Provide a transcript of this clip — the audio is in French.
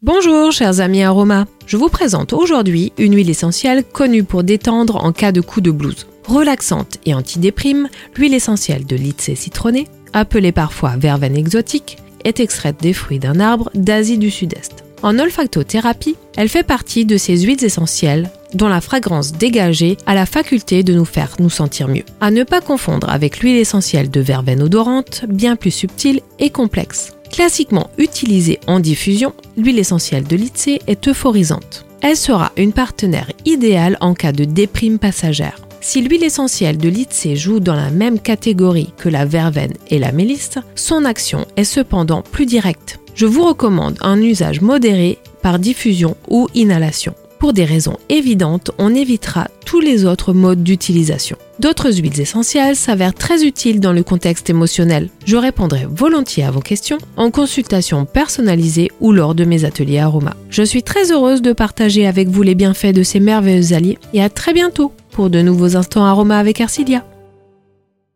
Bonjour chers amis aromas, je vous présente aujourd'hui une huile essentielle connue pour détendre en cas de coup de blues. Relaxante et antidéprime, l'huile essentielle de litse citronné, appelée parfois verveine exotique, est extraite des fruits d'un arbre d'Asie du Sud-Est. En olfactothérapie, elle fait partie de ces huiles essentielles dont la fragrance dégagée a la faculté de nous faire nous sentir mieux. À ne pas confondre avec l'huile essentielle de verveine odorante, bien plus subtile et complexe. Classiquement utilisée en diffusion, l'huile essentielle de Litse est euphorisante. Elle sera une partenaire idéale en cas de déprime passagère. Si l'huile essentielle de Litse joue dans la même catégorie que la verveine et la mélisse, son action est cependant plus directe. Je vous recommande un usage modéré par diffusion ou inhalation. Pour des raisons évidentes, on évitera tous les autres modes d'utilisation. D'autres huiles essentielles s'avèrent très utiles dans le contexte émotionnel. Je répondrai volontiers à vos questions en consultation personnalisée ou lors de mes ateliers aromas. Je suis très heureuse de partager avec vous les bienfaits de ces merveilleux alliés et à très bientôt pour de nouveaux instants aromas avec Arcilia.